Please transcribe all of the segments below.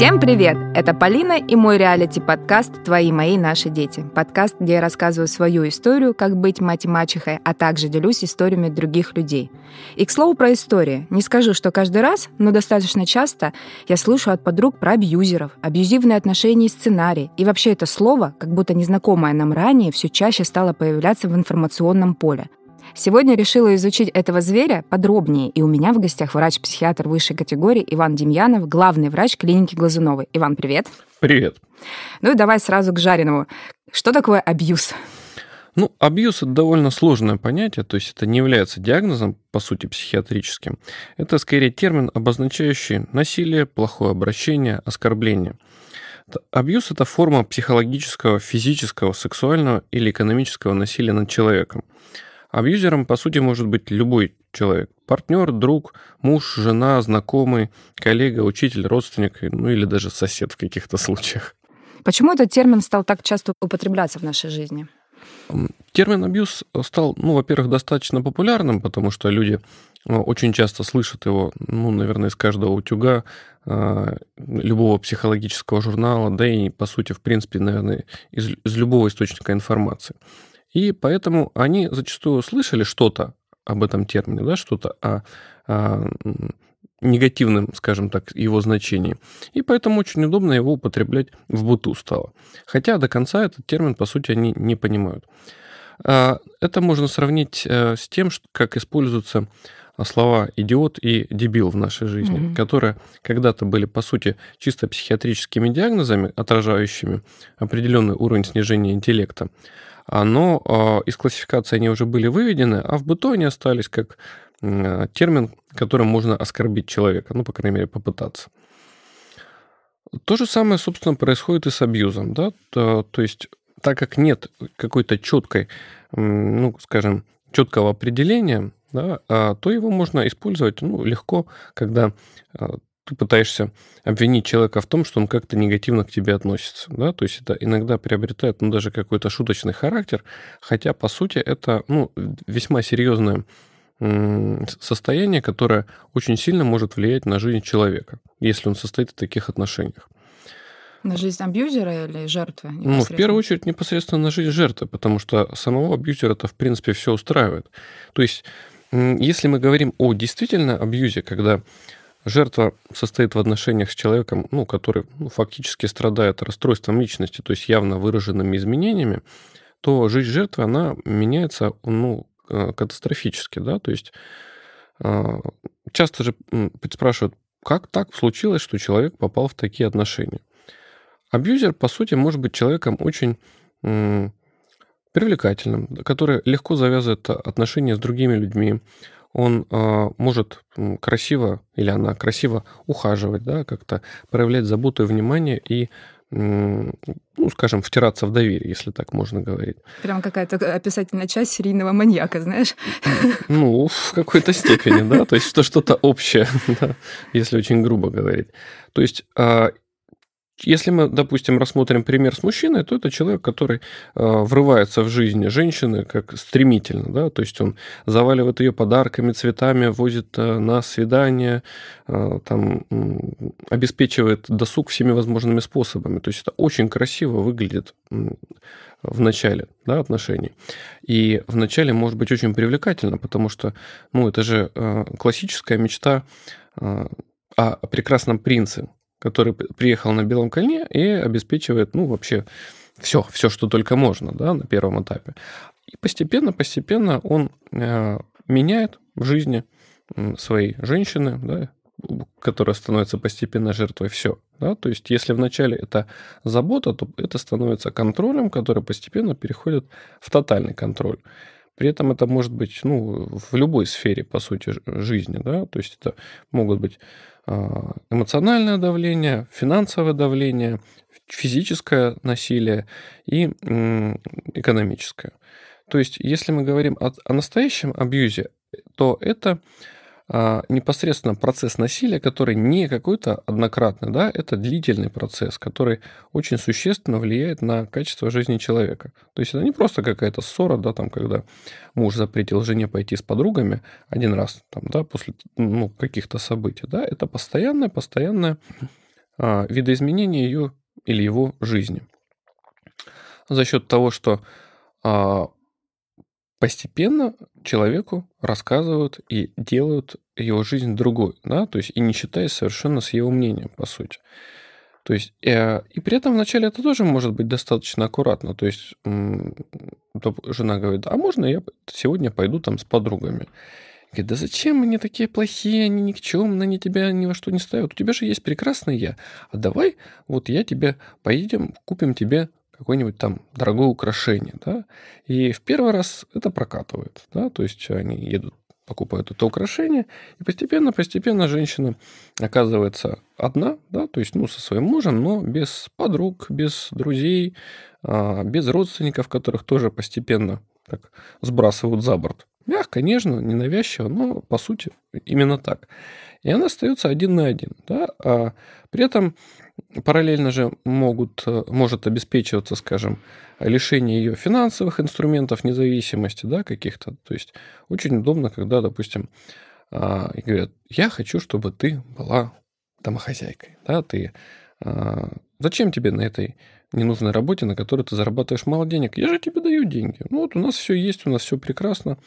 Всем привет! Это Полина и мой реалити-подкаст «Твои, мои, наши дети». Подкаст, где я рассказываю свою историю, как быть мать и мачехой, а также делюсь историями других людей. И, к слову, про истории. Не скажу, что каждый раз, но достаточно часто я слышу от подруг про абьюзеров, абьюзивные отношения и сценарий. И вообще это слово, как будто незнакомое нам ранее, все чаще стало появляться в информационном поле. Сегодня решила изучить этого зверя подробнее, и у меня в гостях врач-психиатр высшей категории Иван Демьянов, главный врач клиники Глазуновой. Иван, привет. Привет. Ну и давай сразу к жареному. Что такое абьюз? Ну, абьюз – это довольно сложное понятие, то есть это не является диагнозом, по сути, психиатрическим. Это скорее термин, обозначающий насилие, плохое обращение, оскорбление. Абьюз – это форма психологического, физического, сексуального или экономического насилия над человеком. Абьюзером, по сути, может быть любой человек. Партнер, друг, муж, жена, знакомый, коллега, учитель, родственник, ну или даже сосед в каких-то случаях. Почему этот термин стал так часто употребляться в нашей жизни? Термин абьюз стал, ну, во-первых, достаточно популярным, потому что люди э, очень часто слышат его, ну, наверное, из каждого утюга, э, любого психологического журнала, да и, по сути, в принципе, наверное, из, из любого источника информации. И поэтому они зачастую слышали что-то об этом термине, да, что-то о, о негативном, скажем так, его значении. И поэтому очень удобно его употреблять в быту стало. Хотя до конца этот термин, по сути, они не понимают. А, это можно сравнить э, с тем, как используются слова идиот и дебил в нашей жизни, mm-hmm. которые когда-то были, по сути, чисто психиатрическими диагнозами, отражающими определенный уровень снижения интеллекта но а, из классификации они уже были выведены, а в быту они остались как термин, которым можно оскорбить человека, ну, по крайней мере, попытаться. То же самое, собственно, происходит и с абьюзом, да, то, то есть так как нет какой-то четкой, ну, скажем, четкого определения, да, а, то его можно использовать ну, легко, когда а, ты пытаешься обвинить человека в том, что он как-то негативно к тебе относится. Да? То есть это иногда приобретает ну, даже какой-то шуточный характер, хотя, по сути, это ну, весьма серьезное состояние, которое очень сильно может влиять на жизнь человека, если он состоит в таких отношениях. На жизнь абьюзера или жертвы? Ну, в первую очередь, непосредственно на жизнь жертвы, потому что самого абьюзера-то, в принципе, все устраивает. То есть, если мы говорим о действительно абьюзе, когда жертва состоит в отношениях с человеком, ну, который ну, фактически страдает расстройством личности, то есть явно выраженными изменениями, то жизнь жертвы, она меняется ну, э, катастрофически, да, то есть а, часто же спрашивают, как так случилось, что человек попал в такие отношения. Абьюзер, по сути, может быть человеком очень привлекательным, который легко завязывает отношения с другими людьми, он э, может красиво или она красиво ухаживать, да, как-то проявлять заботу и внимание и ну, скажем, втираться в доверие, если так можно говорить. Прям какая-то описательная часть серийного маньяка, знаешь? Ну, в какой-то степени, да, то есть что что-то общее, да, если очень грубо говорить. То есть а, если мы, допустим, рассмотрим пример с мужчиной, то это человек, который э, врывается в жизнь женщины как стремительно, да, то есть он заваливает ее подарками, цветами, возит э, на свидание, э, там, обеспечивает досуг всеми возможными способами. То есть это очень красиво выглядит в начале да, отношений. И в начале может быть очень привлекательно, потому что ну, это же классическая мечта о прекрасном принце, который приехал на белом коне и обеспечивает, ну, вообще все, все, что только можно, да, на первом этапе. И постепенно, постепенно он э, меняет в жизни своей женщины, да, которая становится постепенно жертвой, все. Да? То есть, если вначале это забота, то это становится контролем, который постепенно переходит в тотальный контроль. При этом это может быть ну, в любой сфере, по сути, жизни. Да? То есть это могут быть а, эмоциональное давление, финансовое давление, физическое насилие и экономическое. То есть, если мы говорим о, настоящем абьюзе, то это непосредственно процесс насилия, который не какой-то однократный, да, это длительный процесс, который очень существенно влияет на качество жизни человека. То есть это не просто какая-то ссора, да, там, когда муж запретил жене пойти с подругами один раз, там, да, после ну, каких-то событий, да, это постоянное, постоянное а, видоизменения ее или его жизни. За счет того, что а, постепенно человеку рассказывают и делают его жизнь другой, да, то есть и не считаясь совершенно с его мнением, по сути. То есть, э, и при этом вначале это тоже может быть достаточно аккуратно. То есть, жена говорит, а можно я сегодня пойду там с подругами? Говорит, да зачем они такие плохие, они никчемные, они тебя ни во что не ставят. У тебя же есть прекрасный я. А давай вот я тебе поедем, купим тебе какое-нибудь там дорогое украшение, да, и в первый раз это прокатывает, да, то есть они едут покупают это украшение, и постепенно-постепенно женщина оказывается одна, да, то есть, ну, со своим мужем, но без подруг, без друзей, а, без родственников, которых тоже постепенно так сбрасывают за борт. Мягко, нежно, ненавязчиво, но по сути именно так. И она остается один на один. Да? А при этом параллельно же могут, э, может обеспечиваться, скажем, лишение ее финансовых инструментов независимости, да, каких-то. То есть очень удобно, когда, допустим, а, говорят, я хочу, чтобы ты была домохозяйкой, да, ты а, зачем тебе на этой ненужной работе, на которой ты зарабатываешь мало денег? Я же тебе даю деньги. Ну вот у нас все есть, у нас все прекрасно.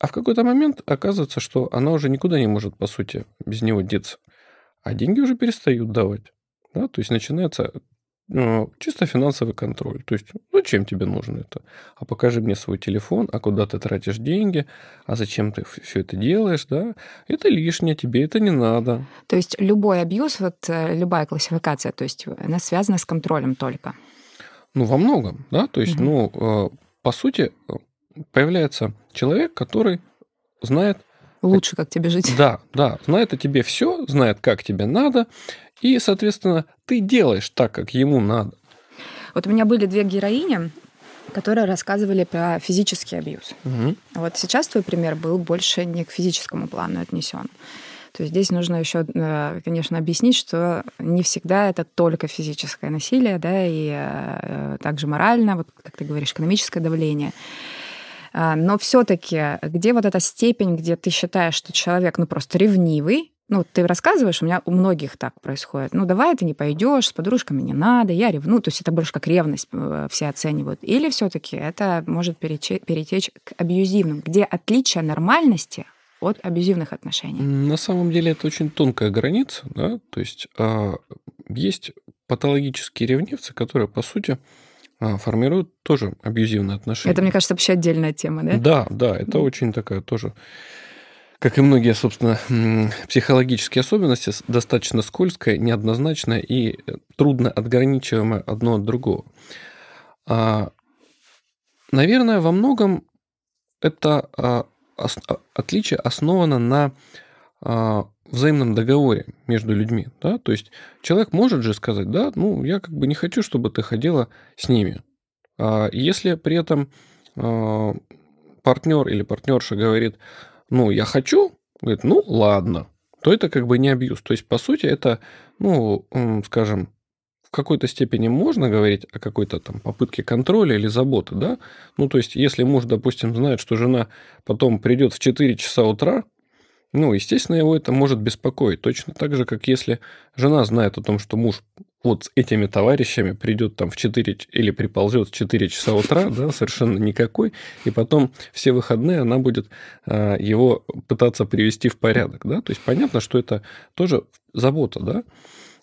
А в какой-то момент оказывается, что она уже никуда не может, по сути, без него деться. А деньги уже перестают давать. Да? То есть начинается чисто финансовый контроль. То есть, зачем тебе нужно это? А покажи мне свой телефон, а куда ты тратишь деньги, а зачем ты все это делаешь, да? Это лишнее, тебе это не надо. То есть любой абьюз, вот э, любая классификация, то есть она связана с контролем только? Ну, во многом, да. То есть, угу. ну, э, по сути, появляется человек, который знает... Лучше, как тебе жить. Да, да, знает о тебе все, знает, как тебе надо, и, соответственно, ты делаешь так, как ему надо. Вот у меня были две героини, которые рассказывали про физический абьюз. Угу. Вот сейчас твой пример был больше не к физическому плану отнесен. То есть здесь нужно еще, э, конечно, объяснить, что не всегда это только физическое насилие, да, и э, также морально, вот как ты говоришь, экономическое давление. А, но все-таки где вот эта степень, где ты считаешь, что человек, ну, просто ревнивый, ну, ты рассказываешь, у меня у многих так происходит. Ну, давай ты не пойдешь, с подружками не надо, я ревну. То есть это больше как ревность э, все оценивают. Или все-таки это может перетечь, перетечь к абьюзивным, где отличие нормальности от абьюзивных отношений. На самом деле это очень тонкая граница, да, то есть а, есть патологические ревнивцы, которые, по сути, формируют тоже абьюзивные отношения. Это, мне кажется, вообще отдельная тема, да? Да, да, это очень такая тоже как и многие, собственно, психологические особенности, достаточно скользкая, неоднозначная и э, трудно отграничиваемая одно от другого. А, наверное, во многом это а, отличие основано на а, взаимном договоре между людьми. Да? То есть человек может же сказать, да, ну, я как бы не хочу, чтобы ты ходила с ними. Если при этом партнер или партнерша говорит, ну, я хочу, говорит, ну, ладно, то это как бы не абьюз. То есть, по сути, это, ну, скажем, в какой-то степени можно говорить о какой-то там попытке контроля или заботы, да? Ну, то есть, если муж, допустим, знает, что жена потом придет в 4 часа утра, ну, естественно, его это может беспокоить. Точно так же, как если жена знает о том, что муж вот с этими товарищами придет там в 4 или приползет в 4 часа утра, да, совершенно никакой, и потом все выходные она будет а, его пытаться привести в порядок, да, то есть понятно, что это тоже забота, да,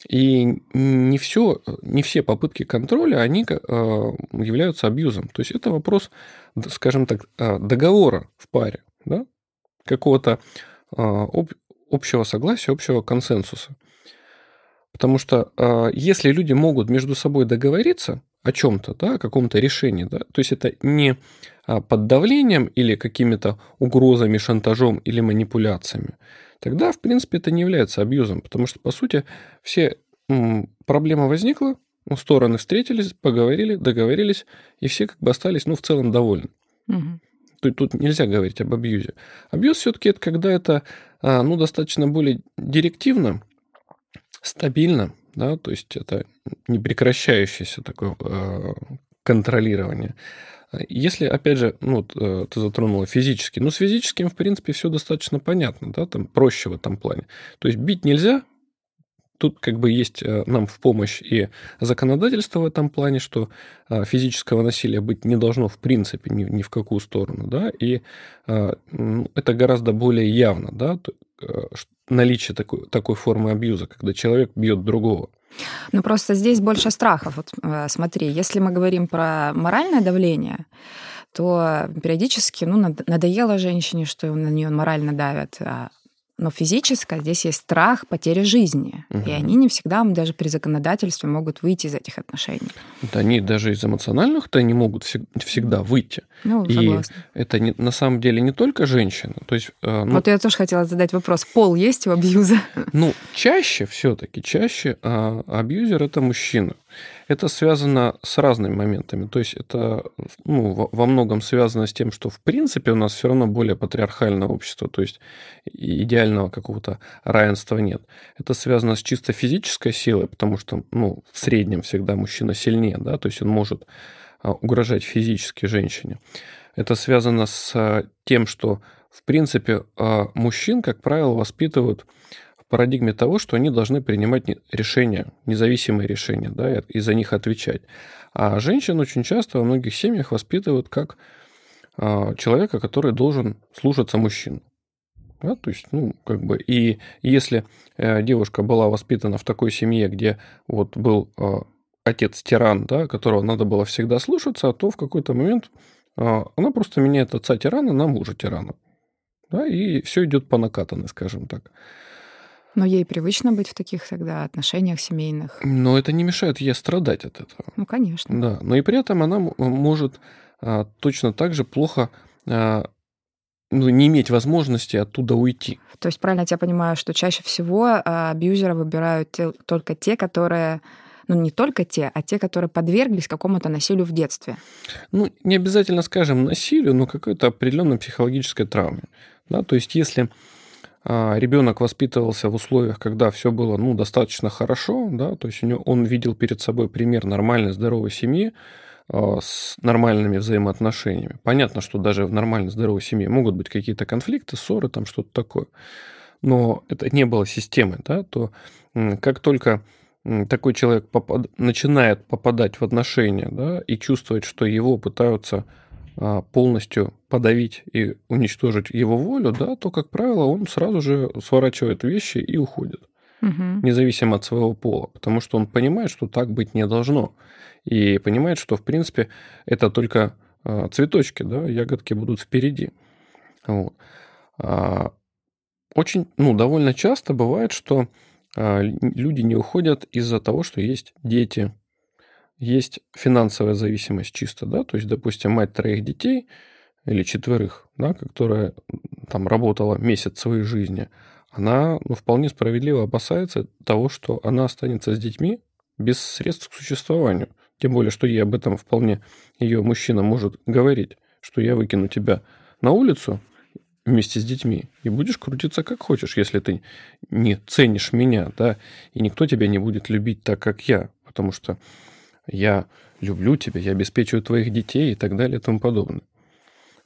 и не все, не все попытки контроля, они а, являются абьюзом. То есть это вопрос, скажем так, а, договора в паре, да, какого-то общего согласия, общего консенсуса. Потому что э, если люди могут между собой договориться о чем-то, да, о каком-то решении, да, то есть это не а, под давлением или какими-то угрозами, шантажом или манипуляциями, тогда, в принципе, это не является абьюзом, потому что, по сути, все м, проблема возникла, ну, стороны встретились, поговорили, договорились, и все как бы остались, ну, в целом довольны. Угу. Тут, тут нельзя говорить об абьюзе. Абьюз все-таки это когда это, а, ну, достаточно более директивно, стабильно, да, то есть это непрекращающееся такое э, контролирование. Если, опять же, ну, э, ты затронула физически, ну, с физическим, в принципе, все достаточно понятно, да, там проще в этом плане. То есть бить нельзя, тут как бы есть э, нам в помощь и законодательство в этом плане, что э, физического насилия быть не должно в принципе ни, ни в какую сторону, да, и э, это гораздо более явно, да, наличие такой, такой формы абьюза, когда человек бьет другого. Ну, просто здесь больше страхов. Вот смотри, если мы говорим про моральное давление, то периодически, ну, надоело женщине, что на нее морально давят, а но физическое здесь есть страх потери жизни. Угу. И они не всегда, даже при законодательстве, могут выйти из этих отношений. Да они даже из эмоциональных-то не могут всегда выйти. Ну, согласна. И это не, на самом деле не только женщина. То есть, э, ну, вот я тоже хотела задать вопрос. Пол есть у абьюза? Ну, чаще все-таки, чаще а, абьюзер это мужчина. Это связано с разными моментами. То есть это ну, во многом связано с тем, что в принципе у нас все равно более патриархальное общество, то есть идеального какого-то равенства нет. Это связано с чисто физической силой, потому что ну, в среднем всегда мужчина сильнее, да, то есть он может а, угрожать физически женщине. Это связано с тем, что в принципе а, мужчин, как правило, воспитывают парадигме того, что они должны принимать решения, независимые решения, да, и за них отвечать. А женщин очень часто во многих семьях воспитывают как а, человека, который должен слушаться мужчин. Да, то есть, ну, как бы, и если э, девушка была воспитана в такой семье, где вот был э, отец-тиран, да, которого надо было всегда слушаться, то в какой-то момент э, она просто меняет отца-тирана на мужа-тирана. Да, и все идет по накатанной, скажем так. Но ей привычно быть в таких тогда отношениях семейных. Но это не мешает ей страдать от этого. Ну, конечно. Да, но и при этом она может а, точно так же плохо а, ну, не иметь возможности оттуда уйти. То есть правильно я тебя понимаю, что чаще всего а, абьюзера выбирают те, только те, которые ну, не только те, а те, которые подверглись какому-то насилию в детстве. Ну, не обязательно, скажем, насилию, но какой-то определенной психологической травме. Да? То есть, если ребенок воспитывался в условиях, когда все было ну, достаточно хорошо, да, то есть у него, он видел перед собой пример нормальной, здоровой семьи а, с нормальными взаимоотношениями. Понятно, что даже в нормальной, здоровой семье могут быть какие-то конфликты, ссоры, там что-то такое. Но это не было системы, да, то как только такой человек попад... начинает попадать в отношения да, и чувствовать, что его пытаются а, полностью подавить и уничтожить его волю, да, то, как правило, он сразу же сворачивает вещи и уходит, угу. независимо от своего пола, потому что он понимает, что так быть не должно, и понимает, что, в принципе, это только а, цветочки, да, ягодки будут впереди. Вот. А, очень, ну, довольно часто бывает, что люди не уходят из-за того, что есть дети, есть финансовая зависимость чисто, да, то есть, допустим, мать троих детей или четверых, да, которая там работала месяц своей жизни, она ну, вполне справедливо опасается того, что она останется с детьми без средств к существованию. Тем более, что ей об этом вполне ее мужчина может говорить, что я выкину тебя на улицу вместе с детьми и будешь крутиться как хочешь, если ты не ценишь меня, да, и никто тебя не будет любить так, как я, потому что я люблю тебя, я обеспечиваю твоих детей и так далее и тому подобное.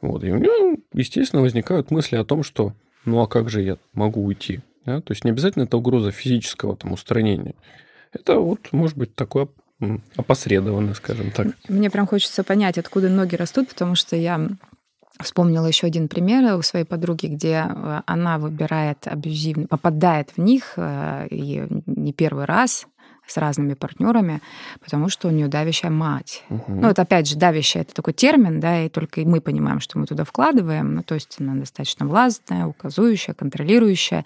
Вот. И у него, естественно, возникают мысли о том, что ну а как же я могу уйти? Да? То есть не обязательно это угроза физического там, устранения. Это вот может быть такое опосредованно, скажем так. Мне прям хочется понять, откуда ноги растут, потому что я вспомнила еще один пример у своей подруги, где э, она выбирает абьюзивный, попадает в них э, и не первый раз, с разными партнерами, потому что у нее давящая мать. Угу. Ну, это опять же, давящая это такой термин, да, и только мы понимаем, что мы туда вкладываем. Ну, то есть она достаточно властная, указующая, контролирующая.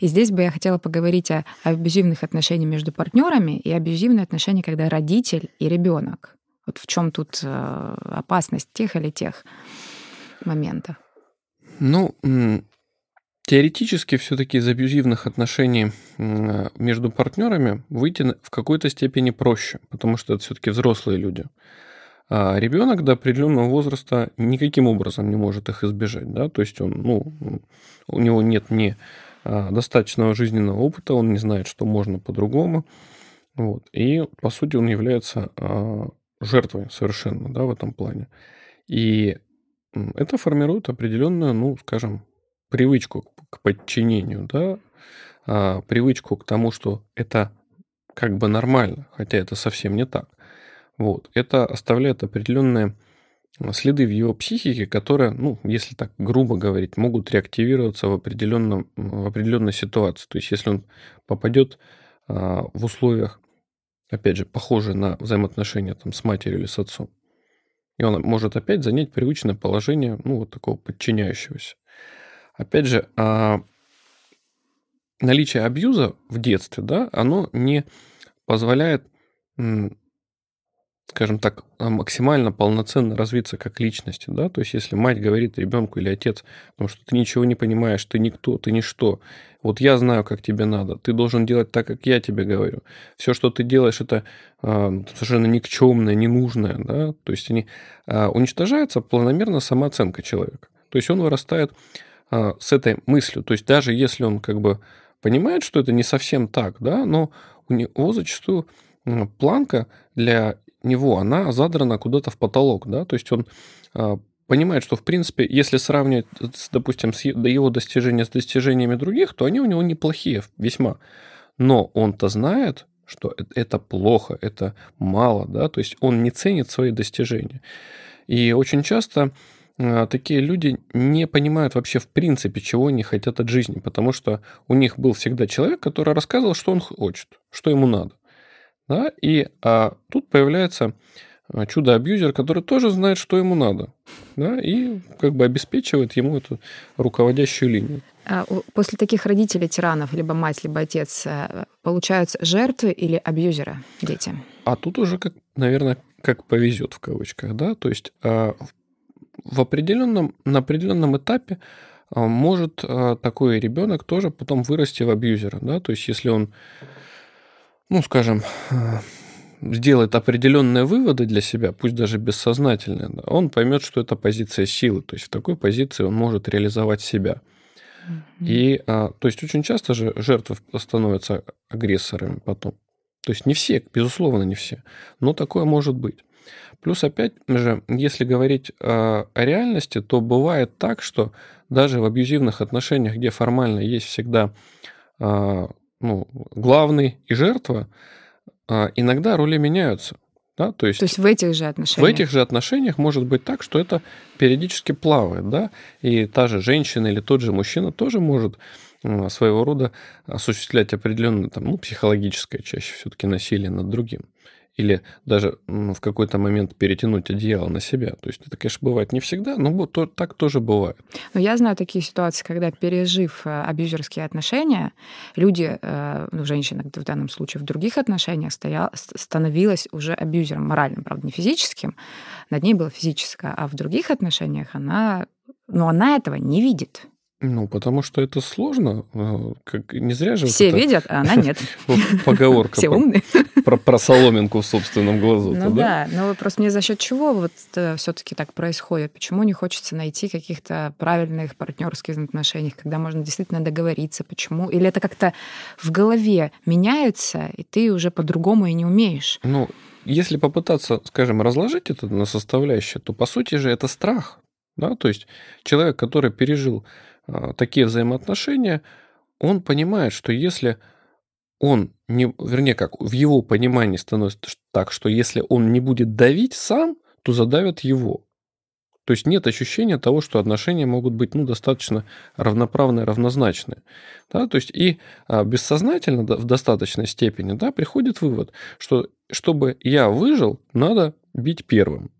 И здесь бы я хотела поговорить о, о абьюзивных отношениях между партнерами и абьюзивные отношения, когда родитель и ребенок. Вот в чем тут э, опасность тех или тех моментов? Ну, Теоретически все-таки из абьюзивных отношений между партнерами выйти в какой-то степени проще, потому что это все-таки взрослые люди. А ребенок до определенного возраста никаким образом не может их избежать. Да? То есть он, ну, у него нет ни а, достаточного жизненного опыта, он не знает, что можно по-другому. Вот. И, по сути, он является а, жертвой совершенно да, в этом плане. И это формирует определенную, ну, скажем, привычку к подчинению, да, а, привычку к тому, что это как бы нормально, хотя это совсем не так. Вот. Это оставляет определенные следы в его психике, которые, ну, если так грубо говорить, могут реактивироваться в, определенном, в определенной ситуации. То есть, если он попадет а, в условиях, опять же, похожие на взаимоотношения там, с матерью или с отцом, и он может опять занять привычное положение, ну, вот такого подчиняющегося. Опять же, а, наличие абьюза в детстве, да, оно не позволяет скажем так, а, максимально полноценно развиться как личности, да, то есть если мать говорит ребенку или отец, потому что ты ничего не понимаешь, ты никто, ты ничто, вот я знаю, как тебе надо, ты должен делать так, как я тебе говорю. Все, что ты делаешь, это э, совершенно никчемное, ненужное, да, то есть они, э, уничтожается планомерно самооценка человека. То есть он вырастает с этой мыслью, то есть даже если он как бы понимает, что это не совсем так, да, но у него зачастую планка для него, она задрана куда-то в потолок, да, то есть он а, понимает, что, в принципе, если сравнивать, допустим, с его достижения с достижениями других, то они у него неплохие весьма. Но он-то знает, что это плохо, это мало, да, то есть он не ценит свои достижения. И очень часто такие люди не понимают вообще в принципе, чего они хотят от жизни, потому что у них был всегда человек, который рассказывал, что он хочет, что ему надо. Да? И а, тут появляется а, чудо-абьюзер, который тоже знает, что ему надо, да, и как бы обеспечивает ему эту руководящую линию. А после таких родителей, тиранов, либо мать, либо отец, э, получаются жертвы или абьюзеры дети? А тут уже, как, наверное, как повезет в кавычках, да, то есть а, в определенном, на определенном этапе может такой ребенок тоже потом вырасти в абьюзера, да, то есть если он ну, скажем, сделает определенные выводы для себя, пусть даже бессознательные, да, он поймет, что это позиция силы. То есть в такой позиции он может реализовать себя. Mm-hmm. И, а, то есть очень часто же жертвы становятся агрессорами потом. То есть не все, безусловно, не все, но такое может быть. Плюс опять же, если говорить о реальности, то бывает так, что даже в абьюзивных отношениях, где формально есть всегда а, ну, главный и жертва, а, иногда роли меняются. Да? То, есть, То есть в этих же отношениях? В этих же отношениях может быть так, что это периодически плавает. Да? И та же женщина или тот же мужчина тоже может своего рода осуществлять определенное там, ну, психологическое чаще все-таки насилие над другим или даже в какой-то момент перетянуть одеяло на себя. То есть это, конечно, бывает не всегда, но вот так тоже бывает. Но я знаю такие ситуации, когда, пережив э, абьюзерские отношения, люди, э, ну, женщина в данном случае в других отношениях стоял, становилась уже абьюзером моральным, правда, не физическим, над ней было физическое, а в других отношениях она, ну, она этого не видит. Ну, потому что это сложно. А, как, не зря же... Все вот видят, а она нет. Поговорка. Все умные. Про, про соломинку в собственном глазу. Ну да, но просто мне за счет чего вот э, все-таки так происходит? Почему не хочется найти каких-то правильных партнерских отношений, когда можно действительно договориться? Почему? Или это как-то в голове меняется, и ты уже по-другому и не умеешь? Ну, если попытаться, скажем, разложить это на составляющие, то по сути же это страх. Да? То есть человек, который пережил а, такие взаимоотношения, он понимает, что если он не, вернее, как в его понимании становится так, что если он не будет давить сам, то задавят его. То есть нет ощущения того, что отношения могут быть ну, достаточно равноправные, равнозначные. Да? То есть и а, бессознательно в достаточной степени да, приходит вывод, что чтобы я выжил, надо бить первым.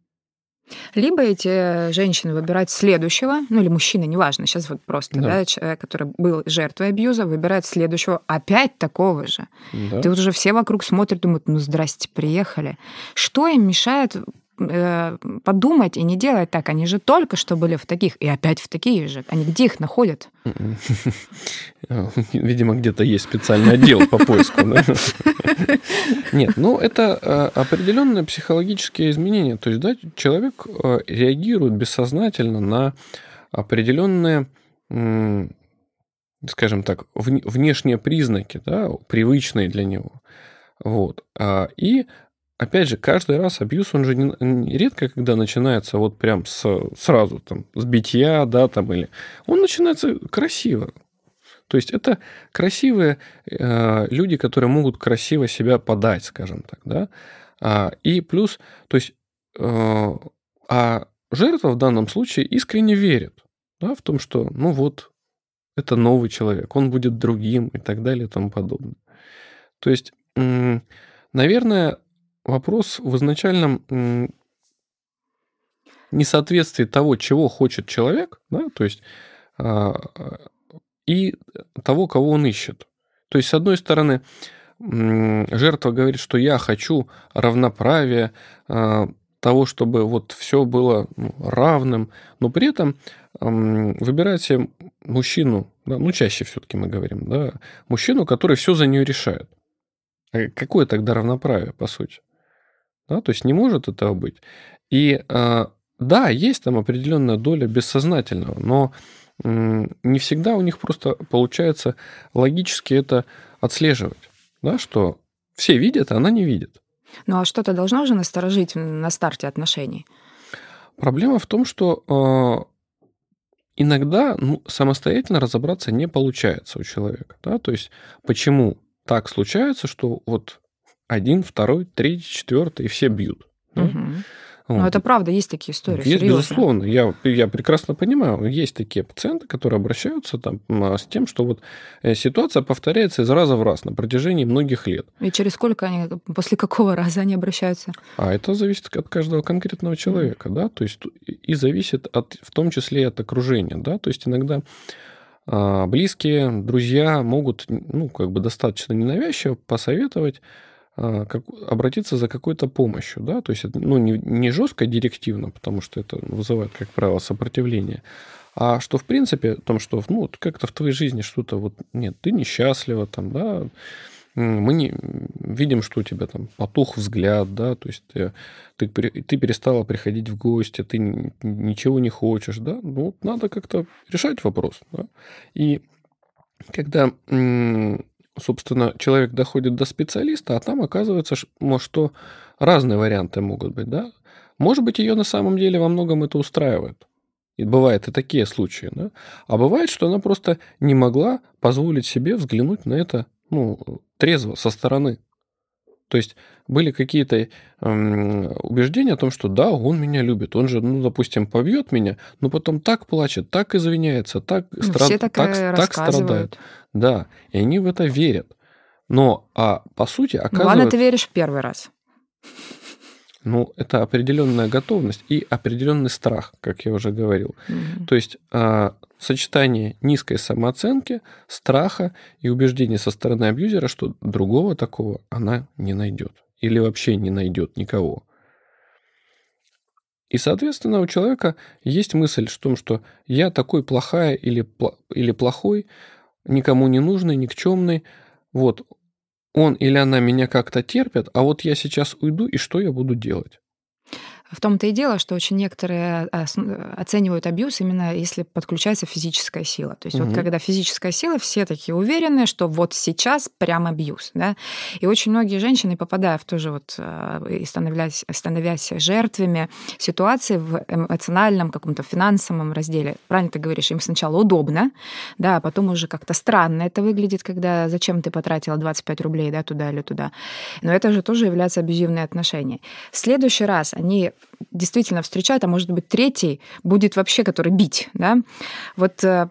Либо эти женщины выбирают следующего, ну или мужчина, неважно, сейчас вот просто, да, да человек, который был жертвой абьюза, выбирает следующего опять такого же. Да. Ты вот уже все вокруг смотрят, думают, ну здрасте, приехали. Что им мешает Э, подумать и не делать так. Они же только что были в таких, и опять в такие же. Они где их находят? Видимо, где-то есть специальный отдел по поиску. Нет, ну это э, определенные психологические изменения. То есть, да, человек э, реагирует бессознательно на определенные скажем так, внешние признаки, да, привычные для него. Вот. А, и опять же, каждый раз абьюз, он же не, не редко, когда начинается вот прям с, сразу, там, с битья, да, там, или... Он начинается красиво. То есть это красивые э, люди, которые могут красиво себя подать, скажем так, да. А, и плюс, то есть, э, а жертва в данном случае искренне верит да, в том, что, ну вот, это новый человек, он будет другим и так далее и тому подобное. То есть, наверное, вопрос в изначальном несоответствии того, чего хочет человек, да, то есть а, и того, кого он ищет. То есть, с одной стороны, жертва говорит, что я хочу равноправия, а, того, чтобы вот все было ну, равным, но при этом выбирает себе мужчину, да, ну чаще все-таки мы говорим, да, мужчину, который все за нее решает. А какое тогда равноправие, по сути? Да, то есть не может этого быть. И а, да, есть там определенная доля бессознательного, но не всегда у них просто получается логически это отслеживать, да, что все видят, а она не видит. Ну а что-то должно уже насторожить на старте отношений? Проблема в том, что э, иногда ну, самостоятельно разобраться не получается у человека. Да? То есть почему так случается, что вот один, второй, третий, четвертый, и все бьют. Да? Угу. Вот. Но это правда, есть такие истории. Есть, серьезно. безусловно. Я, я прекрасно понимаю. Есть такие пациенты, которые обращаются там, с тем, что вот э, ситуация повторяется из раза в раз на протяжении многих лет. И через сколько они, после какого раза они обращаются? А это зависит от каждого конкретного человека, mm. да, то есть и зависит от, в том числе и от окружения, да, то есть иногда а, близкие, друзья могут, ну, как бы достаточно ненавязчиво посоветовать как, обратиться за какой-то помощью, да, то есть ну, не, не жестко директивно, потому что это вызывает, как правило, сопротивление, а что, в принципе, о том, что, ну, как-то в твоей жизни что-то вот, нет, ты несчастлива, там, да, мы не видим, что у тебя там потух взгляд, да, то есть ты, ты, ты перестала приходить в гости, ты ничего не хочешь, да, ну, надо как-то решать вопрос, да, и когда собственно, человек доходит до специалиста, а там оказывается, что разные варианты могут быть, да. Может быть, ее на самом деле во многом это устраивает. И бывают и такие случаи, да. А бывает, что она просто не могла позволить себе взглянуть на это, ну, трезво, со стороны. То есть были какие-то эм, убеждения о том, что да, он меня любит, он же, ну, допустим, побьет меня, но потом так плачет, так извиняется, так, стра... так, так страдает. Да, и они в это верят. Но, а по сути, оказывается... Ладно, ты веришь в первый раз. Ну, это определенная готовность и определенный страх, как я уже говорил. Mm-hmm. То есть а, сочетание низкой самооценки, страха и убеждения со стороны абьюзера, что другого такого она не найдет. Или вообще не найдет никого. И, соответственно, у человека есть мысль в том, что я такой плохая или, или плохой, никому не нужный, никчемный. Вот, он или она меня как-то терпят, а вот я сейчас уйду, и что я буду делать? В том-то и дело, что очень некоторые а, оценивают абьюз именно если подключается физическая сила. То есть угу. вот когда физическая сила, все такие уверены, что вот сейчас прям абьюз. Да? И очень многие женщины, попадая в тоже вот а, и становясь, становясь жертвами ситуации в эмоциональном, каком-то финансовом разделе, правильно ты говоришь, им сначала удобно, да, а потом уже как-то странно это выглядит, когда зачем ты потратила 25 рублей да, туда или туда. Но это же тоже является абьюзивные отношения. В следующий раз они действительно встречают, а может быть третий будет вообще, который бить, да. Вот э,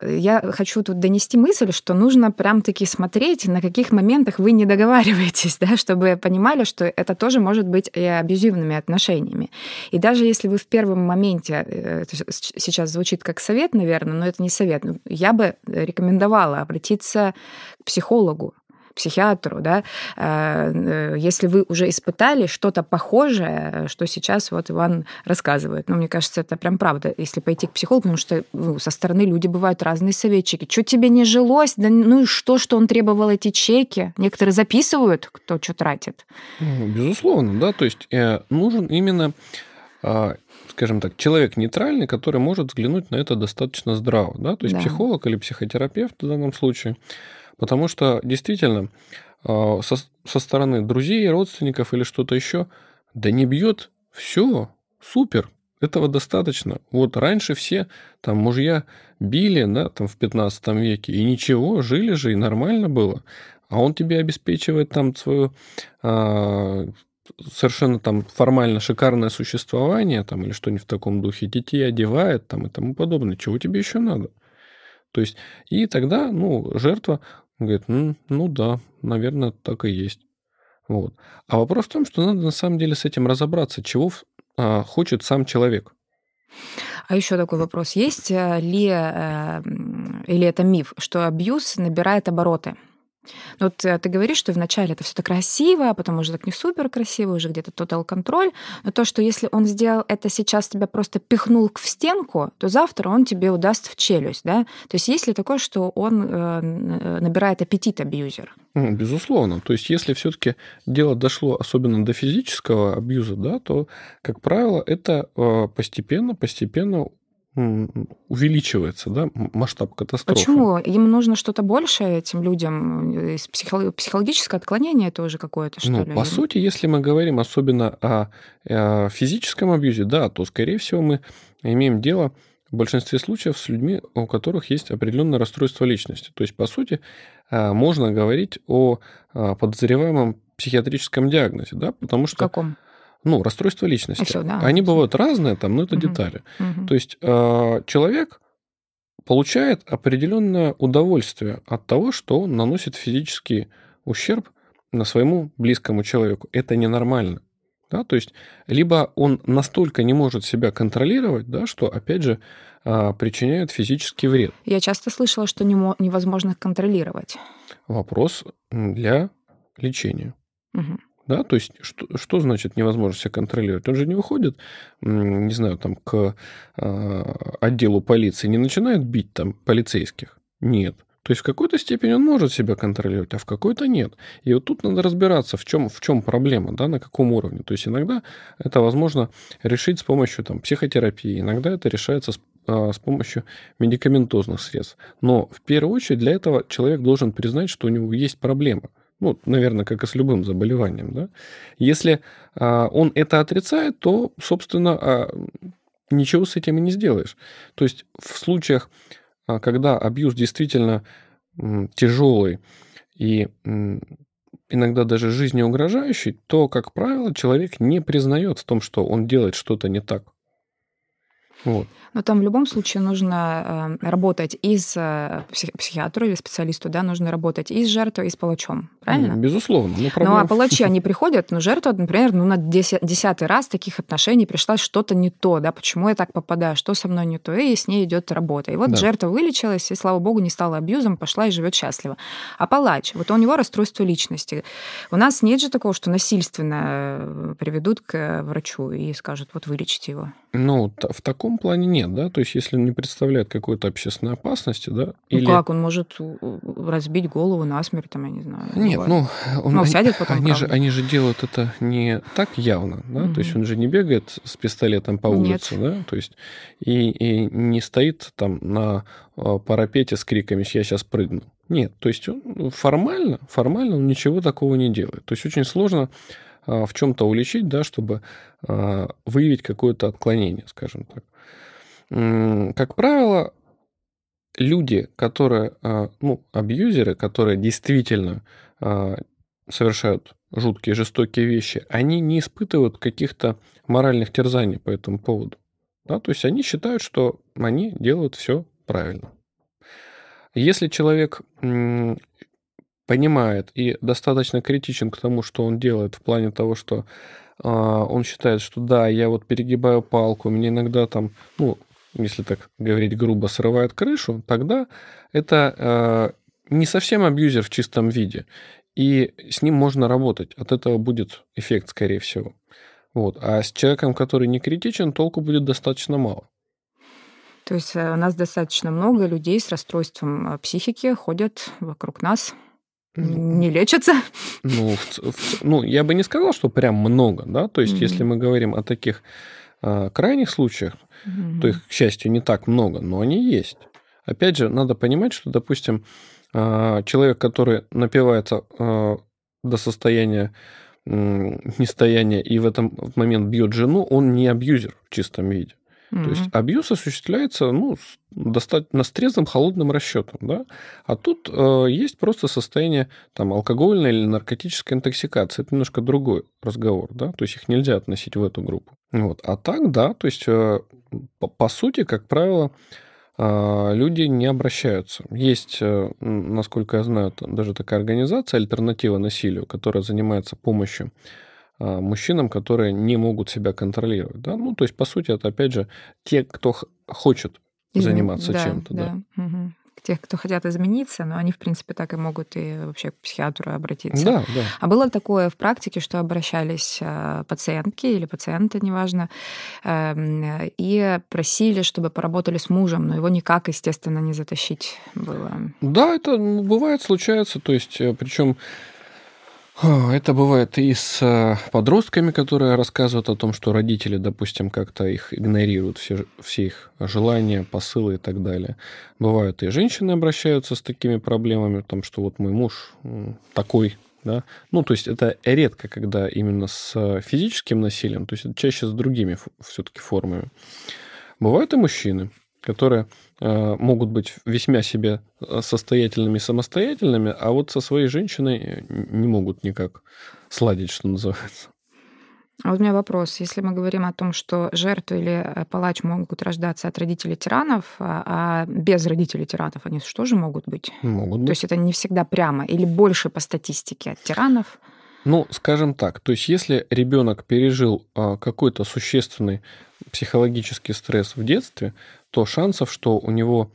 я хочу тут донести мысль, что нужно прям-таки смотреть, на каких моментах вы не договариваетесь, да, чтобы понимали, что это тоже может быть и абьюзивными отношениями. И даже если вы в первом моменте, э, это сейчас звучит как совет, наверное, но это не совет, я бы рекомендовала обратиться к психологу, психиатру, да, э, если вы уже испытали что-то похожее, что сейчас вот Иван рассказывает. Ну, мне кажется, это прям правда, если пойти к психологу, потому что ну, со стороны люди бывают разные советчики. Что тебе не жилось? Да ну и что, что он требовал эти чеки? Некоторые записывают, кто что тратит. Ну, безусловно, да, то есть э, нужен именно а, скажем так, человек нейтральный, который может взглянуть на это достаточно здраво, да, то есть да. психолог или психотерапевт в данном случае, Потому что действительно а, со, со стороны друзей, родственников или что-то еще, да не бьет, все, супер, Этого достаточно. Вот раньше все там мужья били, да, там в 15 веке, и ничего, жили же, и нормально было. А он тебе обеспечивает там свое а, совершенно там формально шикарное существование, там, или что-нибудь в таком духе, детей одевает там и тому подобное. Чего тебе еще надо? То есть, и тогда, ну, жертва говорит, ну, ну да, наверное, так и есть. Вот. А вопрос в том, что надо на самом деле с этим разобраться, чего а, хочет сам человек. А еще такой вопрос. Есть э, ли, э, или это миф, что абьюз набирает обороты? Ну, вот э, ты говоришь, что вначале это все так красиво, а потом уже так не супер красиво, уже где-то тотал контроль. Но то, что если он сделал это сейчас, тебя просто пихнул в стенку, то завтра он тебе удаст в челюсть, да? То есть есть ли такое, что он э, набирает аппетит абьюзер? Безусловно. То есть если все-таки дело дошло особенно до физического абьюза, да, то, как правило, это э, постепенно, постепенно увеличивается, да, масштаб катастрофы. Почему? Им нужно что-то большее этим людям? Психологическое отклонение это уже какое-то, что ну, ли? По сути, если мы говорим особенно о, о физическом абьюзе, да, то, скорее всего, мы имеем дело в большинстве случаев с людьми, у которых есть определенное расстройство личности. То есть, по сути, а, можно говорить о а, подозреваемом психиатрическом диагнозе, да, потому что... Каком? Ну, расстройство личности. Все, да. Они бывают разные, там, но это угу. детали. Угу. То есть э, человек получает определенное удовольствие от того, что он наносит физический ущерб на своему близкому человеку. Это ненормально. Да? То есть либо он настолько не может себя контролировать, да, что, опять же, э, причиняет физический вред. Я часто слышала, что невозможно контролировать. Вопрос для лечения. Угу. Да, то есть что, что значит невозможно себя контролировать? Он же не выходит, не знаю, там к э, отделу полиции, не начинает бить там полицейских. Нет. То есть в какой-то степени он может себя контролировать, а в какой-то нет. И вот тут надо разбираться, в чем, в чем проблема, да, на каком уровне. То есть иногда это возможно решить с помощью там, психотерапии, иногда это решается с, а, с помощью медикаментозных средств. Но в первую очередь для этого человек должен признать, что у него есть проблема. Ну, наверное, как и с любым заболеванием, да. Если а, он это отрицает, то, собственно, а, ничего с этим и не сделаешь. То есть в случаях, а, когда абьюз действительно м, тяжелый и м, иногда даже жизнеугрожающий, то, как правило, человек не признает в том, что он делает что-то не так. Вот. Но там в любом случае нужно э, работать и с э, псих, психиатру или специалисту, да, нужно работать и с жертвой, и с палачом, правильно? Безусловно. Но проблема... Ну, а палачи, они приходят, но жертва, например, ну, на десятый раз таких отношений пришла что-то не то, да, почему я так попадаю, что со мной не то, и с ней идет работа. И вот да. жертва вылечилась, и, слава богу, не стала абьюзом, пошла и живет счастливо. А палач, вот у него расстройство личности. У нас нет же такого, что насильственно э, приведут к врачу и скажут, вот вылечите его. Ну, в таком плане нет, да, то есть если он не представляет какой-то общественной опасности, да. Ну или... как, он может разбить голову насмерть, там, я не знаю. Нет, бывает. ну, он, ну, сядет потом, они же, они же делают это не так явно, да, угу. то есть он же не бегает с пистолетом по улице, нет. да, то есть и, и не стоит там на а, парапете с криками «я сейчас прыгну». Нет, то есть он ну, формально, формально он ничего такого не делает. То есть очень сложно в чем-то уличить, да, чтобы а, выявить какое-то отклонение, скажем так. Как правило, люди, которые, а, ну, абьюзеры, которые действительно совершают жуткие, жестокие вещи, они не испытывают каких-то моральных терзаний по этому поводу. Да? То есть они считают, что они делают все правильно. Если человек понимает и достаточно критичен к тому, что он делает в плане того, что э, он считает, что да, я вот перегибаю палку, мне иногда там, ну, если так говорить грубо, срывает крышу, тогда это э, не совсем абьюзер в чистом виде. И с ним можно работать. От этого будет эффект, скорее всего. Вот. А с человеком, который не критичен, толку будет достаточно мало. То есть э, у нас достаточно много людей с расстройством э, психики ходят вокруг нас, не лечатся? Ну, в, в, ну, я бы не сказал, что прям много, да. То есть, mm-hmm. если мы говорим о таких а, крайних случаях, mm-hmm. то их, к счастью, не так много, но они есть. Опять же, надо понимать, что, допустим, а, человек, который напивается а, до состояния нестояния и в этом момент бьет жену, он не абьюзер в чистом виде. Mm-hmm. То есть абьюз осуществляется ну, достаточно с трезвым холодным расчетом. Да? А тут э, есть просто состояние там, алкогольной или наркотической интоксикации. Это немножко другой разговор. Да? То есть их нельзя относить в эту группу. Вот. А так, да, то есть э, по, по сути, как правило, э, люди не обращаются. Есть, э, насколько я знаю, даже такая организация «Альтернатива насилию», которая занимается помощью мужчинам, которые не могут себя контролировать. Да? Ну, то есть, по сути, это, опять же, те, кто хочет заниматься да, чем-то. Да. Да. Угу. Тех, кто хотят измениться, но они, в принципе, так и могут и вообще к психиатру обратиться. Да, да. А было такое в практике, что обращались а, пациентки или пациенты, неважно, эм, и просили, чтобы поработали с мужем, но его никак, естественно, не затащить было. Да, это бывает, случается. То есть, э, причем это бывает и с э, подростками, которые рассказывают о том, что родители, допустим, как-то их игнорируют, все, все их желания, посылы и так далее. Бывают и женщины обращаются с такими проблемами, о том, что вот мой муж такой, да. Ну, то есть это редко, когда именно с физическим насилием, то есть это чаще с другими все-таки формами. Бывают и мужчины, которые э, могут быть весьма себе э, состоятельными, самостоятельными, а вот со своей женщиной э, не могут никак сладить, что называется. А вот у меня вопрос. Если мы говорим о том, что жертвы или палач могут рождаться от родителей тиранов, а, а без родителей тиранов они что же могут быть? Могут быть. То есть это не всегда прямо или больше по статистике от тиранов? Ну, скажем так, то есть если ребенок пережил а, какой-то существенный психологический стресс в детстве, то шансов, что у него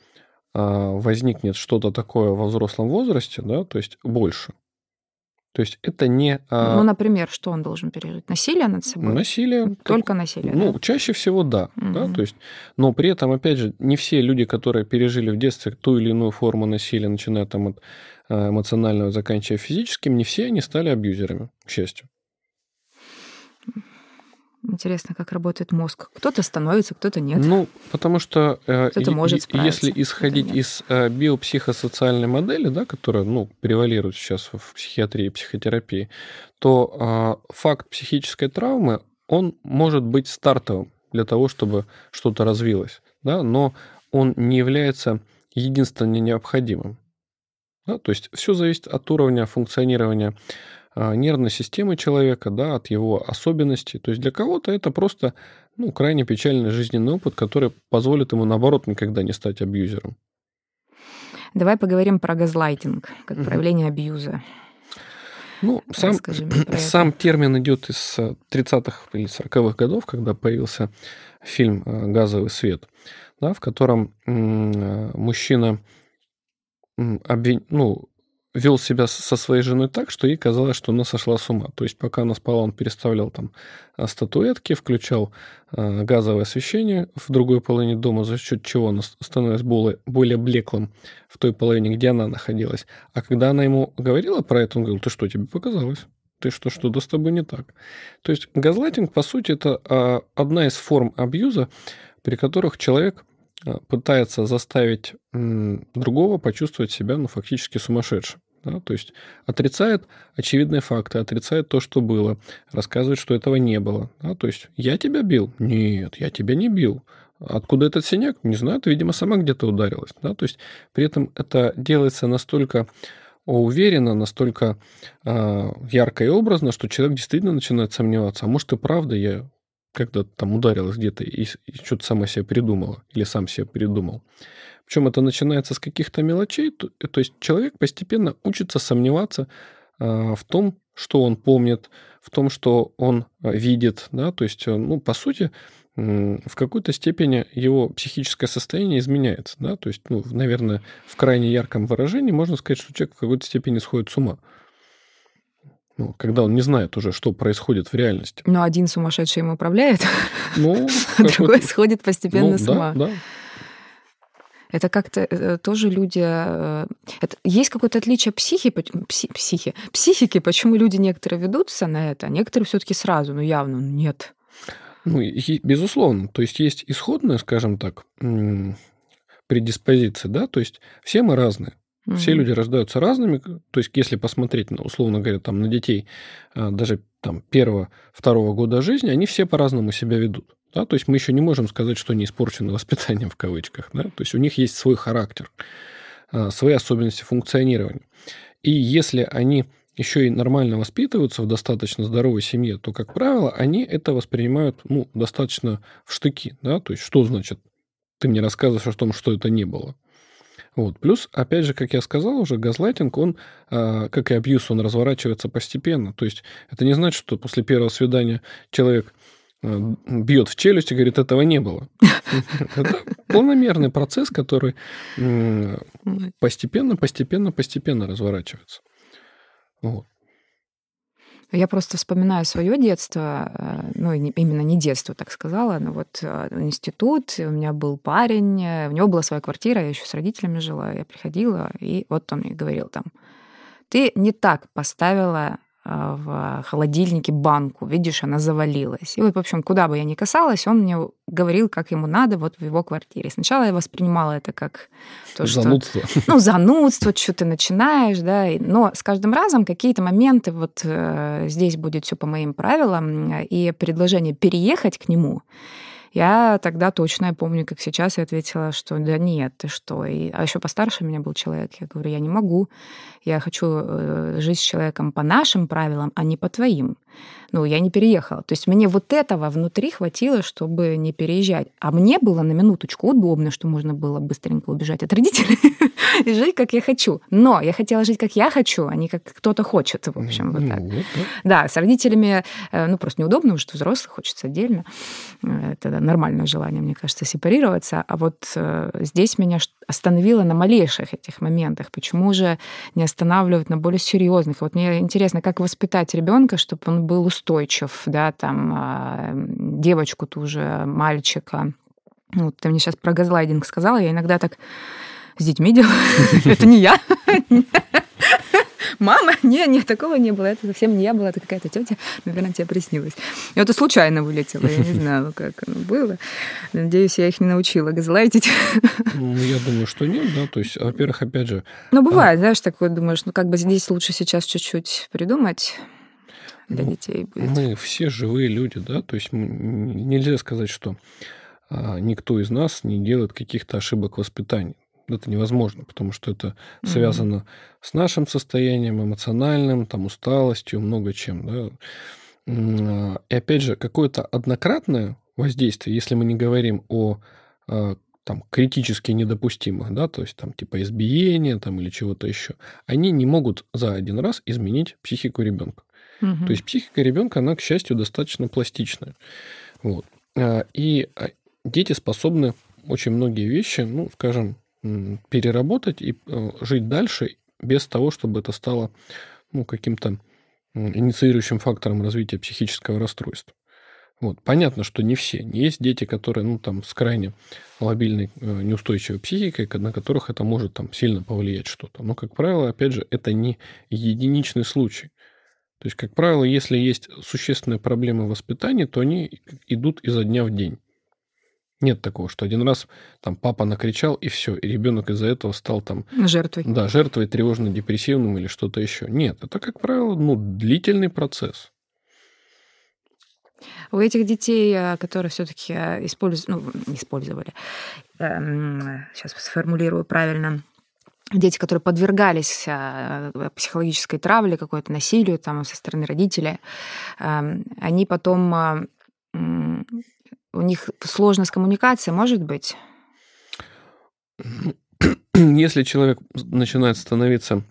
а, возникнет что-то такое во взрослом возрасте, да, то есть больше. То есть это не... А, ну, например, что он должен пережить? Насилие над собой? Насилие. Только как, насилие, Ну, да? чаще всего да, угу. да. То есть, но при этом, опять же, не все люди, которые пережили в детстве ту или иную форму насилия, начиная там от а, эмоционального, заканчивая физическим, не все они стали абьюзерами, к счастью. Интересно, как работает мозг. Кто-то становится, кто-то нет. Ну, потому что э, кто-то э, может если исходить из э, биопсихосоциальной модели, да, которая ну, превалирует сейчас в психиатрии и психотерапии, то э, факт психической травмы, он может быть стартовым для того, чтобы что-то развилось, да, но он не является единственно необходимым. Да, то есть все зависит от уровня функционирования нервной системы человека, да, от его особенностей. То есть для кого-то это просто ну, крайне печальный жизненный опыт, который позволит ему, наоборот, никогда не стать абьюзером. Давай поговорим про газлайтинг, как угу. проявление абьюза. Ну, сам, сам термин идет из 30-х или 40-х годов, когда появился фильм э, «Газовый свет», да, в котором э, мужчина обвин... ну, вел себя со своей женой так, что ей казалось, что она сошла с ума. То есть пока она спала, он переставлял там а, статуэтки, включал э, газовое освещение в другой половине дома, за счет чего она становилась более, более блеклым в той половине, где она находилась. А когда она ему говорила про это, он говорил, ты что, тебе показалось? Ты что, что-то с тобой не так? То есть газлайтинг, по сути, это э, одна из форм абьюза, при которых человек пытается заставить другого почувствовать себя, ну, фактически сумасшедшим. Да? То есть отрицает очевидные факты, отрицает то, что было, рассказывает, что этого не было. Да? То есть я тебя бил? Нет, я тебя не бил. Откуда этот синяк? Не знаю, ты, видимо, сама где-то ударилась. Да? То есть при этом это делается настолько уверенно, настолько э, ярко и образно, что человек действительно начинает сомневаться. А может и правда я когда там ударилась где-то и, и что-то сама себе придумала или сам себе придумал. Причем это начинается с каких-то мелочей, то, то есть человек постепенно учится сомневаться э, в том, что он помнит, в том, что он э, видит, да, то есть, э, ну, по сути, э, в какой-то степени его психическое состояние изменяется, да, то есть, ну, наверное, в крайне ярком выражении можно сказать, что человек в какой-то степени сходит с ума. Ну, когда он не знает уже, что происходит в реальности. Но один сумасшедший им управляет, ну, а другой сходит постепенно ну, с ума. Да, да. Это как-то э, тоже люди... Э, это, есть какое-то отличие психи, пси, психи, психики, почему люди некоторые ведутся на это, а некоторые все-таки сразу, ну явно нет. Ну, и, безусловно. То есть есть исходная, скажем так, предиспозиция, да, то есть все мы разные. Mm-hmm. Все люди рождаются разными. То есть, если посмотреть, условно говоря, там, на детей а, даже там, первого, второго года жизни, они все по-разному себя ведут. Да? То есть мы еще не можем сказать, что они испорчены воспитанием в кавычках. Да? То есть у них есть свой характер, а, свои особенности функционирования. И если они еще и нормально воспитываются в достаточно здоровой семье, то, как правило, они это воспринимают ну, достаточно в штыки. Да? То есть что значит ты мне рассказываешь о том, что это не было? Вот. Плюс, опять же, как я сказал уже, газлайтинг, он, а, как и абьюз, он разворачивается постепенно. То есть это не значит, что после первого свидания человек а, бьет в челюсть и говорит, этого не было. Это полномерный процесс, который постепенно, постепенно, постепенно разворачивается. Вот. Я просто вспоминаю свое детство, э, ну, именно не детство, так сказала, но вот э, институт, у меня был парень, э, у него была своя квартира, я еще с родителями жила, я приходила, и вот он мне говорил там, ты не так поставила в холодильнике банку, видишь, она завалилась. И вот, в общем, куда бы я ни касалась, он мне говорил, как ему надо вот в его квартире. Сначала я воспринимала это как то, что... Занудство. Ну, занудство, что ты начинаешь, да. Но с каждым разом какие-то моменты, вот э, здесь будет все по моим правилам, и предложение переехать к нему, я тогда точно, я помню, как сейчас, я ответила, что да нет, ты что. И, а еще постарше меня был человек. Я говорю, я не могу. Я хочу э, жить с человеком по нашим правилам, а не по твоим ну, я не переехала. То есть мне вот этого внутри хватило, чтобы не переезжать. А мне было на минуточку удобно, что можно было быстренько убежать от родителей и жить, как я хочу. Но я хотела жить, как я хочу, а не как кто-то хочет, в общем, вот так. Ну, да, с родителями, э, ну, просто неудобно, потому что взрослый хочется отдельно. Э, это нормальное желание, мне кажется, сепарироваться. А вот э, здесь меня остановило на малейших этих моментах. Почему же не останавливать на более серьезных? Вот мне интересно, как воспитать ребенка, чтобы он был устойчив, да, там а, девочку ту же, мальчика. Ну, вот ты мне сейчас про газлайдинг сказала, я иногда так с детьми делаю. Это не я. Мама, не, нет, такого не было. Это совсем не я была, это какая-то тетя, наверное, тебе приснилось. И это случайно вылетело, я не знаю, как оно было. Надеюсь, я их не научила газлайтить. Ну, я думаю, что нет, да. То есть, во-первых, опять же... Ну, бывает, а... знаешь, такое думаешь, ну, как бы здесь лучше сейчас чуть-чуть придумать, для ну, детей будет. Мы все живые люди, да, то есть нельзя сказать, что а, никто из нас не делает каких-то ошибок воспитания. Это невозможно, потому что это связано mm-hmm. с нашим состоянием эмоциональным, там, усталостью, много чем. Да? А, и опять же, какое-то однократное воздействие, если мы не говорим о а, там, критически недопустимых, да, то есть там типа избиения там, или чего-то еще, они не могут за один раз изменить психику ребенка. То есть психика ребенка, она, к счастью, достаточно пластичная. Вот. А, и а, дети способны очень многие вещи, ну, скажем, переработать и э, жить дальше без того, чтобы это стало ну, каким-то инициирующим фактором развития психического расстройства. Вот. Понятно, что не все. Есть дети, которые ну, там, с крайне лобильной, э, неустойчивой психикой, на которых это может там, сильно повлиять что-то. Но, как правило, опять же, это не единичный случай. То есть, как правило, если есть существенные проблемы в воспитании, то они идут изо дня в день. Нет такого, что один раз там папа накричал, и все, и ребенок из-за этого стал там... Жертвой. Да, жертвой тревожно-депрессивным или что-то еще. Нет, это, как правило, ну, длительный процесс. У этих детей, э, которые все-таки э, используют, ну, использовали, сейчас эм, сформулирую правильно, дети, которые подвергались э, психологической травле, какой-то насилию там, со стороны родителей, эм, они потом... Э, у них сложность коммуникации, может быть? Если человек начинает становиться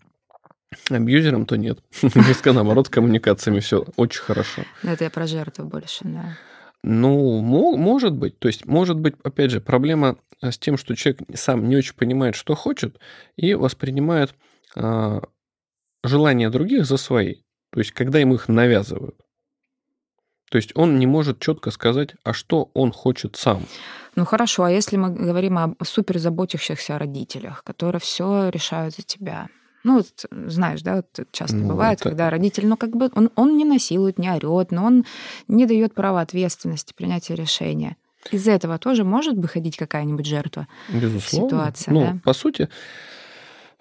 абьюзером, то нет. Если наоборот, с коммуникациями все очень хорошо. Это я про жертву больше, да. Ну, может быть. То есть, может быть, опять же, проблема э, с тем, что человек сам не очень понимает, что хочет, и воспринимает а, желания других за свои. То есть, когда ему их навязывают. То есть он не может четко сказать, а что он хочет сам. Ну хорошо, а если мы говорим о супер заботящихся родителях, которые все решают за тебя, ну, вот, знаешь, да, вот часто ну, бывает, это... когда родитель, ну, как бы он, он не насилует, не орет, но он не дает права ответственности, принятия решения. Из-за этого тоже может выходить какая-нибудь жертва Безусловно. ситуация, ну, да? По сути,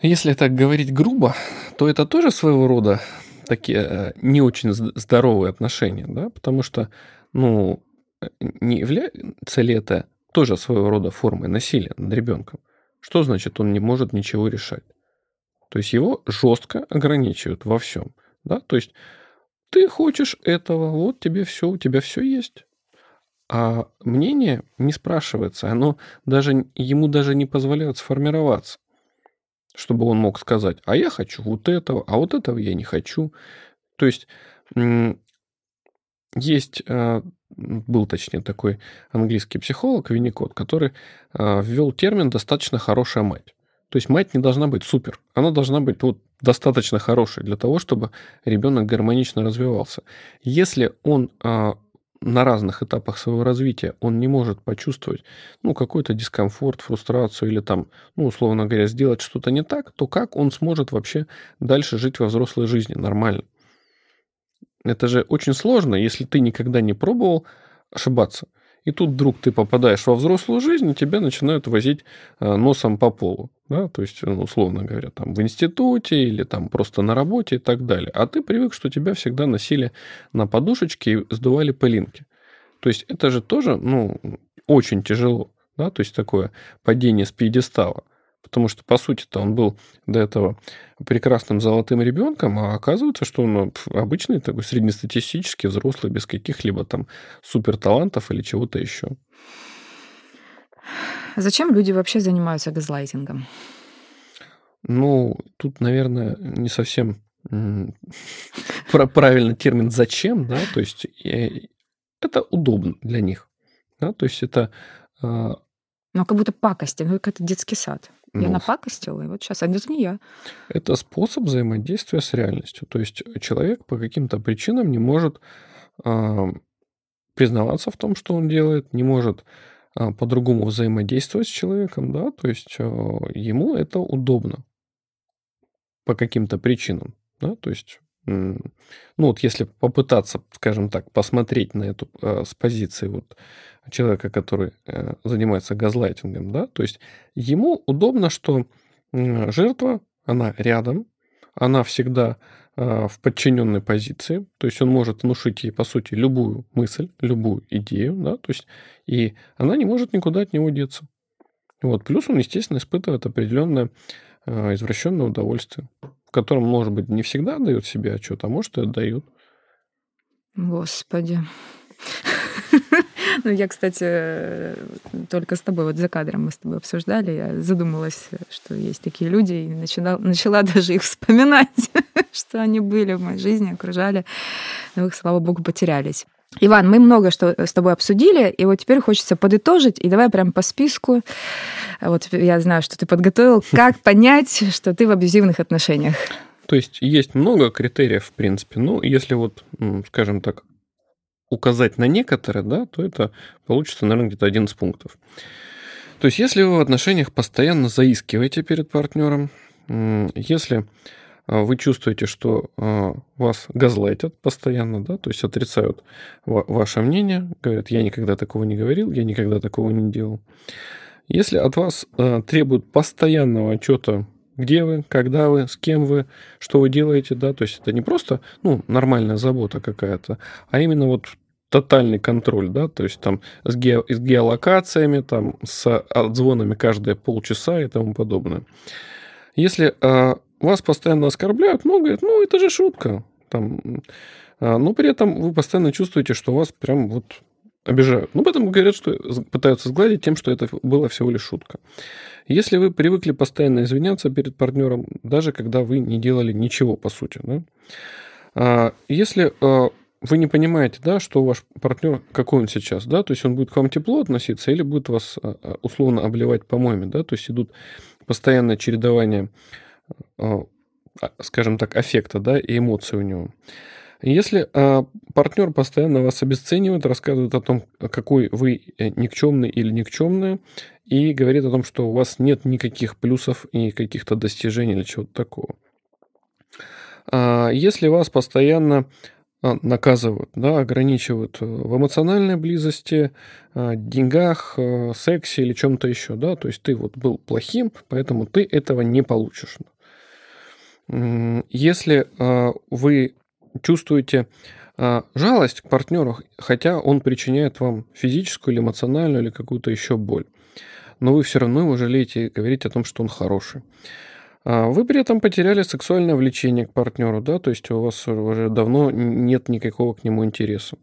Если так говорить грубо, то это тоже своего рода такие э, не очень здоровые отношения, да, потому что, ну, не является ли это тоже своего рода формой насилия над ребенком? Что значит, он не может ничего решать? То есть его жестко ограничивают во всем, да, то есть ты хочешь этого, вот тебе все, у тебя все есть. А мнение не спрашивается, оно даже, ему даже не позволяет сформироваться чтобы он мог сказать, а я хочу вот этого, а вот этого я не хочу. То есть есть, а, был точнее такой английский психолог Винникот, который а, ввел термин «достаточно хорошая мать». То есть мать не должна быть супер, она должна быть вот достаточно хорошей для того, чтобы ребенок гармонично развивался. Если он а, на разных этапах своего развития он не может почувствовать, ну, какой-то дискомфорт, фрустрацию или там, ну, условно говоря, сделать что-то не так, то как он сможет вообще дальше жить во взрослой жизни нормально? Это же очень сложно, если ты никогда не пробовал ошибаться. И тут вдруг ты попадаешь во взрослую жизнь, и тебя начинают возить э, носом по полу. Да? То есть, ну, условно говоря, там в институте или там просто на работе и так далее. А ты привык, что тебя всегда носили на подушечке и сдували пылинки. То есть это же тоже ну, очень тяжело. Да? То есть такое падение с пьедестала. Потому что, по сути-то, он был до этого прекрасным золотым ребенком, а оказывается, что он обычный такой среднестатистический взрослый, без каких-либо там суперталантов или чего-то еще. Зачем люди вообще занимаются газлайтингом? Ну, тут, наверное, не совсем правильный термин «зачем», да, то есть э, это удобно для них, да, то есть это... А ну, как будто пакости, ну, как это детский сад. Я ну, напакостила, и вот сейчас, а это не я. Это способ взаимодействия с реальностью. То есть человек по каким-то причинам не может э, признаваться в том, что он делает, не может э, по-другому взаимодействовать с человеком, да, то есть э, ему это удобно по каким-то причинам, да, то есть ну вот если попытаться, скажем так, посмотреть на эту э, с позиции вот человека, который э, занимается газлайтингом, да, то есть ему удобно, что жертва, она рядом, она всегда э, в подчиненной позиции, то есть он может внушить ей, по сути, любую мысль, любую идею, да, то есть и она не может никуда от него деться. Вот, плюс он, естественно, испытывает определенное э, извращенное удовольствие в котором, может быть, не всегда дают себе отчет, а может и отдают. Господи. Ну, я, кстати, только с тобой, вот за кадром мы с тобой обсуждали, я задумалась, что есть такие люди, и начала, начала даже их вспоминать, что они были в моей жизни, окружали, но их, слава богу, потерялись. Иван, мы много что с тобой обсудили, и вот теперь хочется подытожить, и давай прям по списку. Вот я знаю, что ты подготовил. Как понять, что ты в абьюзивных отношениях? То есть есть много критериев, в принципе. Ну, если вот, скажем так, указать на некоторые, да, то это получится, наверное, где-то 11 пунктов. То есть если вы в отношениях постоянно заискиваете перед партнером, если вы чувствуете, что а, вас газлайтят постоянно, да, то есть отрицают ваше мнение, говорят, я никогда такого не говорил, я никогда такого не делал. Если от вас а, требуют постоянного отчета, где вы, когда вы, с кем вы, что вы делаете, да, то есть это не просто, ну, нормальная забота какая-то, а именно вот тотальный контроль, да, то есть там с, ге, с геолокациями, там с отзвонами каждые полчаса и тому подобное. Если вас постоянно оскорбляют, ну, говорят, ну, это же шутка. Там, а, но при этом вы постоянно чувствуете, что вас прям вот обижают. Ну, поэтому говорят, что пытаются сгладить тем, что это было всего лишь шутка. Если вы привыкли постоянно извиняться перед партнером, даже когда вы не делали ничего, по сути, да, а, если а, вы не понимаете, да, что ваш партнер, какой он сейчас, да, то есть он будет к вам тепло относиться или будет вас условно обливать помоями, да, то есть идут постоянное чередование скажем так, аффекта, да, и эмоций у него. Если а, партнер постоянно вас обесценивает, рассказывает о том, какой вы э, никчемный или никчемная, и говорит о том, что у вас нет никаких плюсов и каких-то достижений или чего-то такого. А, если вас постоянно а, наказывают, да, ограничивают э, в эмоциональной близости, а, деньгах, э, сексе или чем-то еще, да, то есть ты вот был плохим, поэтому ты этого не получишь. Если э, вы чувствуете э, жалость к партнеру, хотя он причиняет вам физическую или эмоциональную или какую-то еще боль, но вы все равно его жалеете и говорите о том, что он хороший. А вы при этом потеряли сексуальное влечение к партнеру, да, то есть у вас уже давно нет никакого к нему интереса.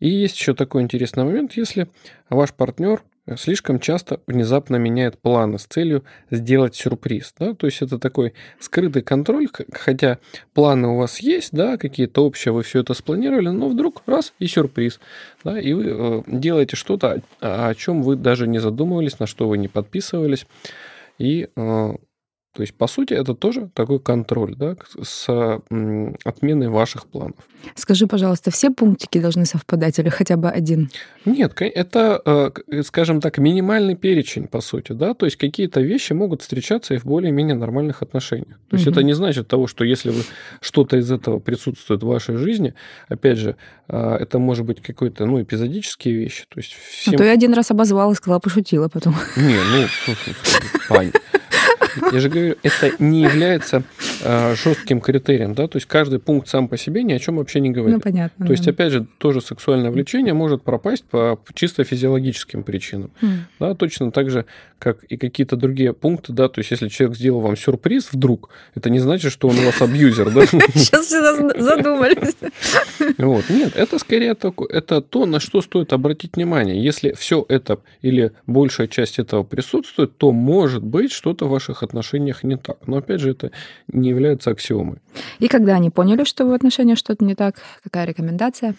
И есть еще такой интересный момент, если ваш партнер слишком часто внезапно меняет планы с целью сделать сюрприз. Да? То есть это такой скрытый контроль, хотя планы у вас есть, да, какие-то общие, вы все это спланировали, но вдруг раз и сюрприз. Да? И вы э, делаете что-то, о чем вы даже не задумывались, на что вы не подписывались. И э, то есть, по сути, это тоже такой контроль да, с отменой ваших планов. Скажи, пожалуйста, все пунктики должны совпадать или хотя бы один? Нет, это, э, скажем так, минимальный перечень, по сути. Да? То есть, какие-то вещи могут встречаться и в более-менее нормальных отношениях. То есть, угу. это не значит того, что если вы что-то из этого присутствует в вашей жизни, опять же, э, это может быть какой-то, ну, эпизодические вещи. То есть, всем... А то я один раз обозвала, сказала, пошутила потом. Не, ну, Пань, я же говорю, это не является жестким критерием, да, то есть каждый пункт сам по себе ни о чем вообще не говорит. Ну, понятно. То да. есть, опять же, тоже сексуальное влечение может пропасть по чисто физиологическим причинам, mm. да, точно так же, как и какие-то другие пункты, да, то есть, если человек сделал вам сюрприз вдруг, это не значит, что он у вас абьюзер, да. Сейчас все задумались. Вот, нет, это скорее это то, на что стоит обратить внимание. Если все это или большая часть этого присутствует, то может быть что-то в ваших отношениях не так. Но опять же, это не является аксиомой. И когда они поняли, что в отношениях что-то не так, какая рекомендация?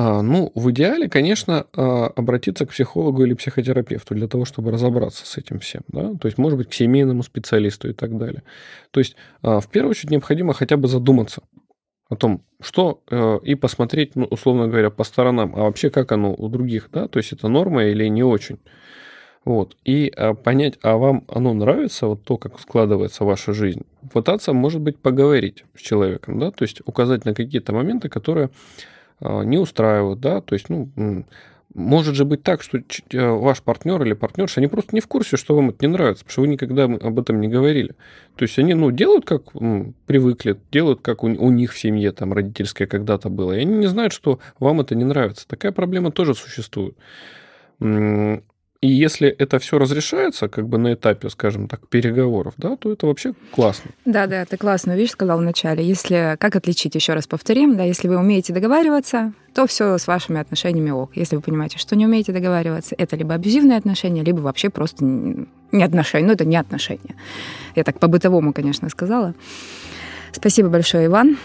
А, ну, в идеале, конечно, а, обратиться к психологу или психотерапевту для того, чтобы разобраться с этим всем. Да? То есть, может быть, к семейному специалисту и так далее. То есть, а, в первую очередь, необходимо хотя бы задуматься о том, что э, и посмотреть, ну, условно говоря, по сторонам, а вообще как оно у других, да, то есть это норма или не очень. Вот. И понять, а вам оно нравится, вот то, как складывается ваша жизнь, пытаться, может быть, поговорить с человеком, да, то есть указать на какие-то моменты, которые а, не устраивают, да, то есть, ну, может же быть так, что э, ваш партнер или партнерша, они просто не в курсе, что вам это не нравится, потому что вы никогда об этом не говорили. То есть они, ну, делают, как привыкли, делают, как у них в семье, там, родительское когда-то было, и они не знают, что вам это не нравится. Такая проблема тоже существует. И если это все разрешается, как бы на этапе, скажем так, переговоров, да, то это вообще классно. Да, да, ты классную вещь сказал вначале. Если как отличить, еще раз повторим, да, если вы умеете договариваться, то все с вашими отношениями ок. Если вы понимаете, что не умеете договариваться, это либо абьюзивные отношения, либо вообще просто не отношения. Ну, это не отношения. Я так по-бытовому, конечно, сказала. Спасибо большое, Иван,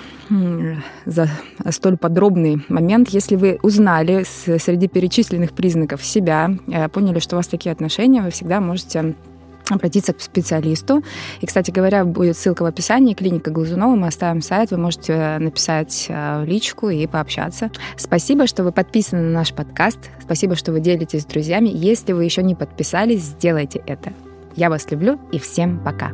за столь подробный момент. Если вы узнали среди перечисленных признаков себя, э, поняли, что у вас такие отношения, вы всегда можете обратиться к специалисту. И, кстати говоря, будет ссылка в описании. Клиника Глазунова. Мы оставим сайт. Вы можете написать э, личку и пообщаться. Спасибо, что вы подписаны на наш подкаст. Спасибо, что вы делитесь с друзьями. Если вы еще не подписались, сделайте это. Я вас люблю и всем пока.